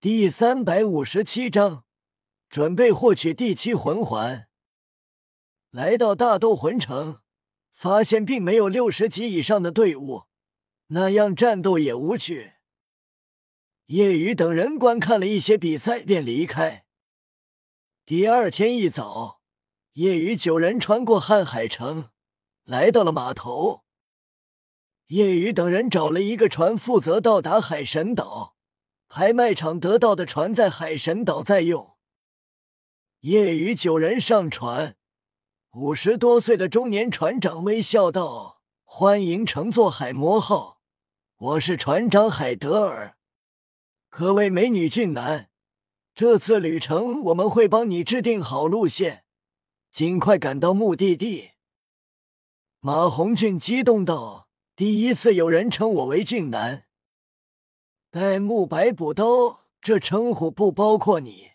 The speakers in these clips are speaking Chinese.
第三百五十七章，准备获取第七魂环。来到大斗魂城，发现并没有六十级以上的队伍，那样战斗也无趣。叶雨等人观看了一些比赛，便离开。第二天一早，叶雨九人穿过瀚海城，来到了码头。叶雨等人找了一个船，负责到达海神岛。拍卖场得到的船在海神岛在用。夜雨九人上船，五十多岁的中年船长微笑道：“欢迎乘坐海魔号，我是船长海德尔。各位美女俊男，这次旅程我们会帮你制定好路线，尽快赶到目的地。”马红俊激动道：“第一次有人称我为俊男。”戴沐白补刀，这称呼不包括你。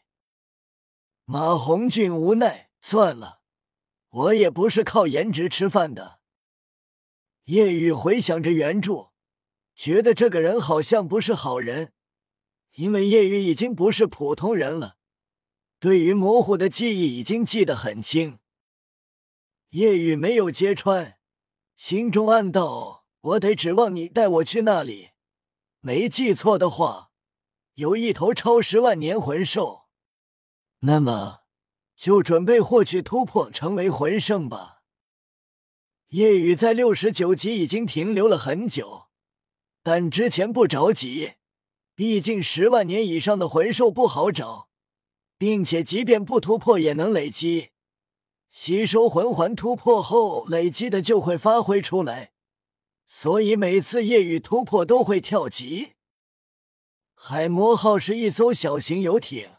马红俊无奈，算了，我也不是靠颜值吃饭的。夜雨回想着原著，觉得这个人好像不是好人，因为夜雨已经不是普通人了，对于模糊的记忆已经记得很清。夜雨没有揭穿，心中暗道：我得指望你带我去那里。没记错的话，有一头超十万年魂兽，那么就准备获取突破，成为魂圣吧。夜雨在六十九级已经停留了很久，但之前不着急，毕竟十万年以上的魂兽不好找，并且即便不突破也能累积，吸收魂环突破后累积的就会发挥出来。所以每次夜雨突破都会跳级。海魔号是一艘小型游艇，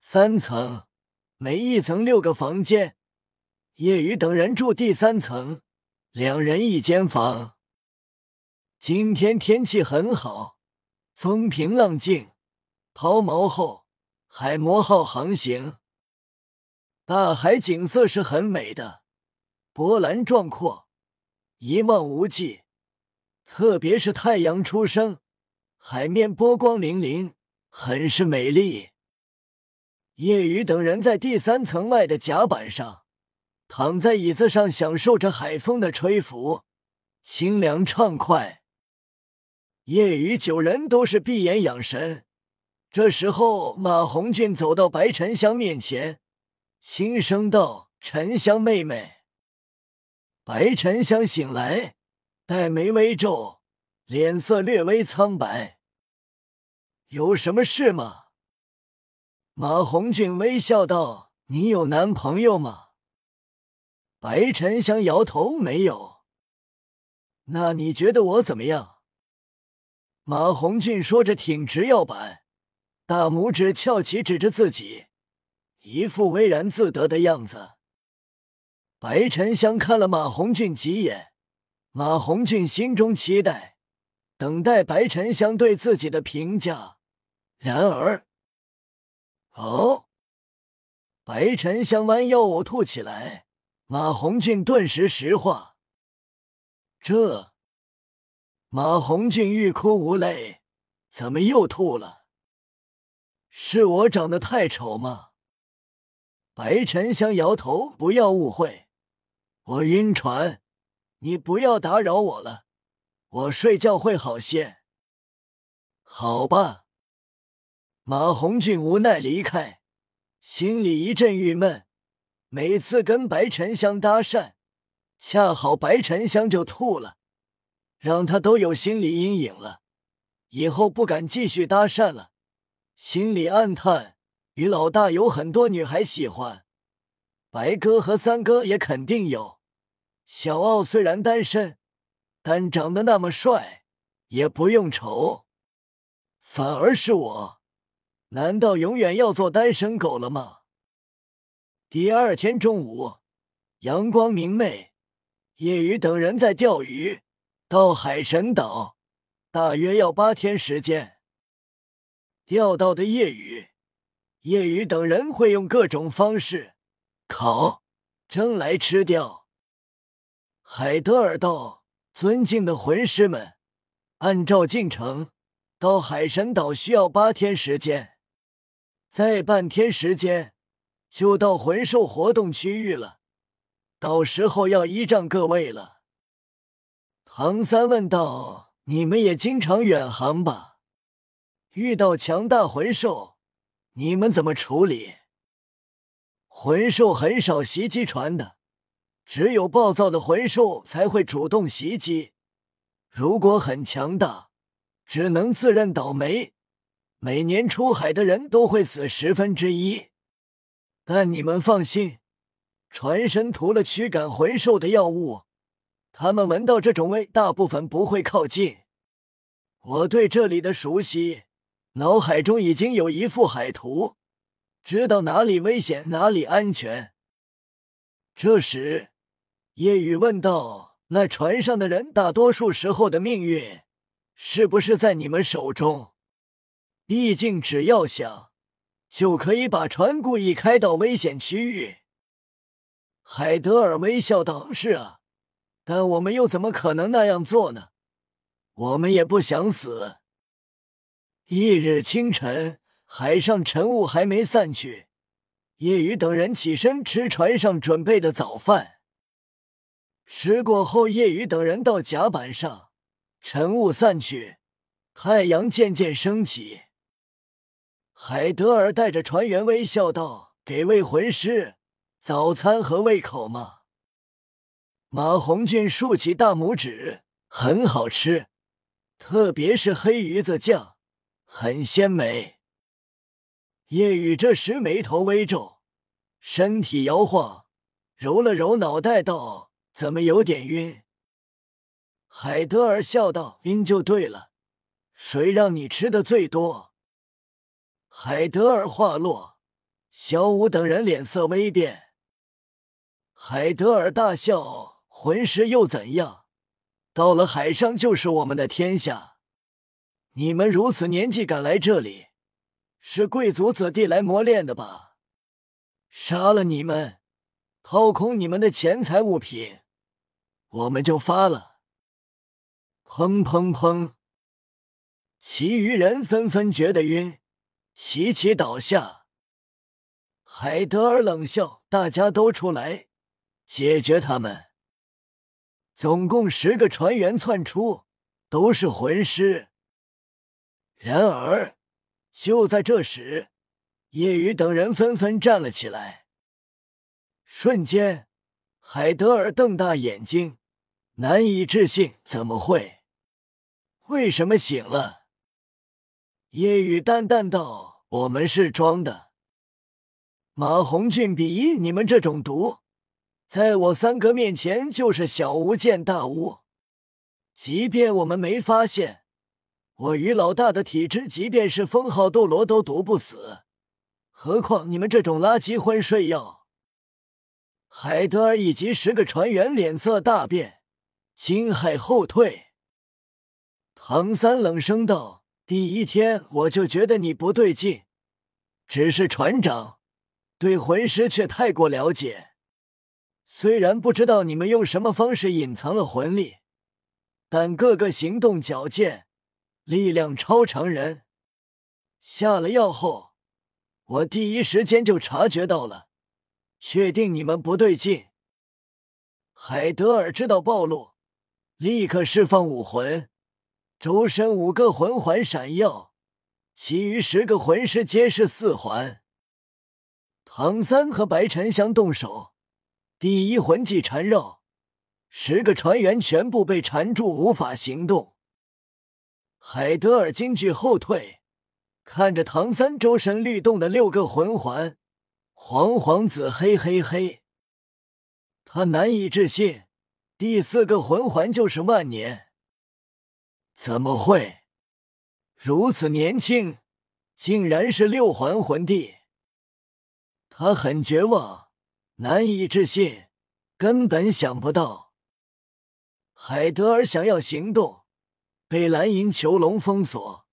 三层，每一层六个房间。夜雨等人住第三层，两人一间房。今天天气很好，风平浪静。抛锚后，海魔号航行，大海景色是很美的，波澜壮阔，一望无际。特别是太阳初升，海面波光粼粼，很是美丽。夜雨等人在第三层外的甲板上，躺在椅子上，享受着海风的吹拂，清凉畅快。夜雨九人都是闭眼养神。这时候，马红俊走到白沉香面前，轻声道：“沉香妹妹。”白沉香醒来。黛眉微皱，脸色略微苍白。有什么事吗？马红俊微笑道：“你有男朋友吗？”白沉香摇头：“没有。”那你觉得我怎么样？马红俊说着，挺直腰板，大拇指翘起，指着自己，一副巍然自得的样子。白沉香看了马红俊几眼。马红俊心中期待，等待白沉香对自己的评价。然而，哦，白沉香弯腰呕吐起来。马红俊顿时石化。这，马红俊欲哭无泪，怎么又吐了？是我长得太丑吗？白沉香摇头，不要误会，我晕船。你不要打扰我了，我睡觉会好些。好吧。马红俊无奈离开，心里一阵郁闷。每次跟白沉香搭讪，恰好白沉香就吐了，让他都有心理阴影了，以后不敢继续搭讪了。心里暗叹：于老大有很多女孩喜欢，白哥和三哥也肯定有。小奥虽然单身，但长得那么帅，也不用愁。反而是我，难道永远要做单身狗了吗？第二天中午，阳光明媚，叶雨等人在钓鱼。到海神岛大约要八天时间。钓到的夜雨，夜雨等人会用各种方式烤、蒸来吃掉。海德尔道：“尊敬的魂师们，按照进程，到海神岛需要八天时间，再半天时间就到魂兽活动区域了。到时候要依仗各位了。”唐三问道：“你们也经常远航吧？遇到强大魂兽，你们怎么处理？”魂兽很少袭击船的，只有暴躁的魂兽才会主动袭击。如果很强大，只能自认倒霉。每年出海的人都会死十分之一。但你们放心，船身涂了驱赶魂兽的药物。他们闻到这种味，大部分不会靠近。我对这里的熟悉，脑海中已经有一幅海图，知道哪里危险，哪里安全。这时，夜雨问道：“那船上的人，大多数时候的命运，是不是在你们手中？毕竟，只要想，就可以把船故意开到危险区域。”海德尔微笑道：“是啊。”但我们又怎么可能那样做呢？我们也不想死。翌日清晨，海上晨雾还没散去，夜雨等人起身吃船上准备的早饭。吃过后，叶雨等人到甲板上，晨雾散去，太阳渐渐升起。海德尔带着船员微笑道：“给位魂师早餐和胃口吗？”马红俊竖起大拇指，很好吃，特别是黑鱼子酱，很鲜美。叶雨这时眉头微皱，身体摇晃，揉了揉脑袋，道：“怎么有点晕？”海德尔笑道：“晕就对了，谁让你吃的最多？”海德尔话落，小五等人脸色微变。海德尔大笑。魂师又怎样？到了海上就是我们的天下。你们如此年纪敢来这里，是贵族子弟来磨练的吧？杀了你们，掏空你们的钱财物品，我们就发了。砰砰砰！其余人纷纷觉得晕，齐齐倒下。海德尔冷笑：“大家都出来，解决他们。”总共十个船员窜出，都是魂师。然而，就在这时，叶雨等人纷纷站了起来。瞬间，海德尔瞪大眼睛，难以置信：“怎么会？为什么醒了？”夜雨淡淡道：“我们是装的。”马红俊鄙夷你们这种毒。在我三哥面前就是小巫见大巫，即便我们没发现，我于老大的体质，即便是封号斗罗都毒不死，何况你们这种垃圾昏睡药？海德尔以及十个船员脸色大变，惊骇后退。唐三冷声道：“第一天我就觉得你不对劲，只是船长对魂师却太过了解。”虽然不知道你们用什么方式隐藏了魂力，但个个行动矫健，力量超常人。下了药后，我第一时间就察觉到了，确定你们不对劲。海德尔知道暴露，立刻释放武魂，周身五个魂环闪耀，其余十个魂师皆是四环。唐三和白沉香动手。第一魂技缠绕，十个船员全部被缠住，无法行动。海德尔惊惧后退，看着唐三周身律动的六个魂环，黄黄紫黑黑黑，他难以置信，第四个魂环就是万年，怎么会如此年轻，竟然是六环魂帝？他很绝望。难以置信，根本想不到。海德尔想要行动，被蓝银囚笼封锁。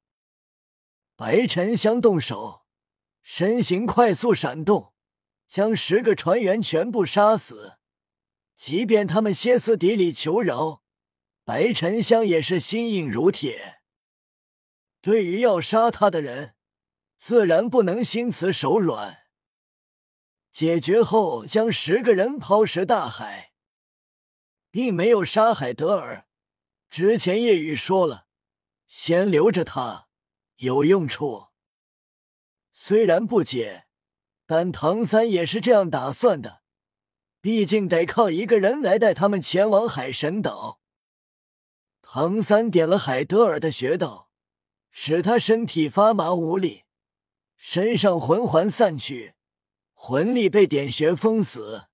白沉香动手，身形快速闪动，将十个船员全部杀死。即便他们歇斯底里求饶，白沉香也是心硬如铁。对于要杀他的人，自然不能心慈手软。解决后，将十个人抛尸大海，并没有杀海德尔。之前夜雨说了，先留着他有用处。虽然不解，但唐三也是这样打算的。毕竟得靠一个人来带他们前往海神岛。唐三点了海德尔的穴道，使他身体发麻无力，身上魂环散去，魂力被点穴封死。